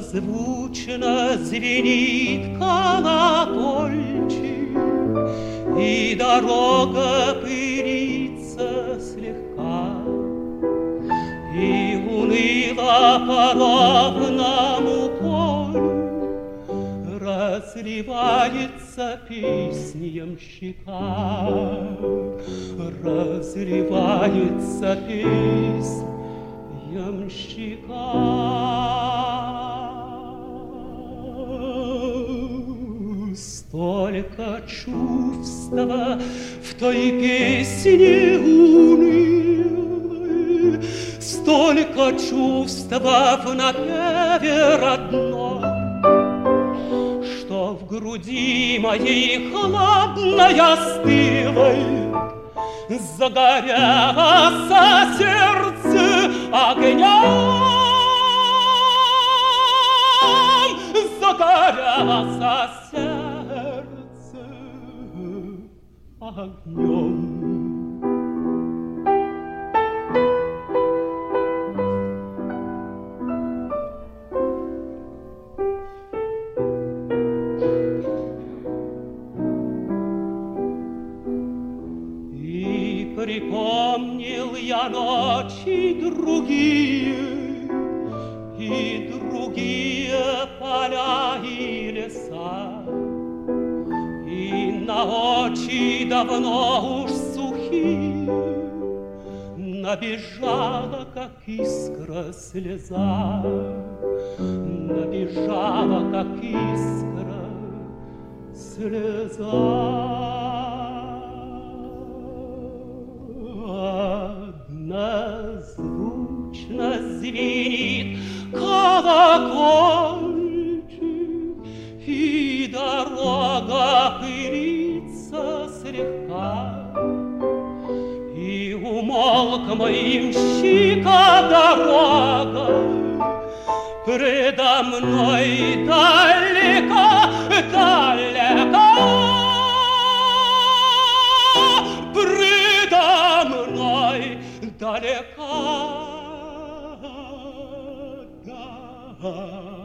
звучно звенит колокольчик, И дорога пырится слегка, И уныло по полю Разливается песнем щека, Разливается песнем щека. Столько чувства в той песне унылой, Столько чувства в напеве родной, Что в груди моей холодной остылой Загорелось сердце огнем. Огнем. И припомнил я ночи другие, и другие поля и леса. Очи давно уж сухие Набежала, как искра слеза, Набежала, как искра слеза. Однозвучно звенит слегка. И умолк моим щека дорога, Предо мной далеко, далеко, Предо мной далеко, далеко.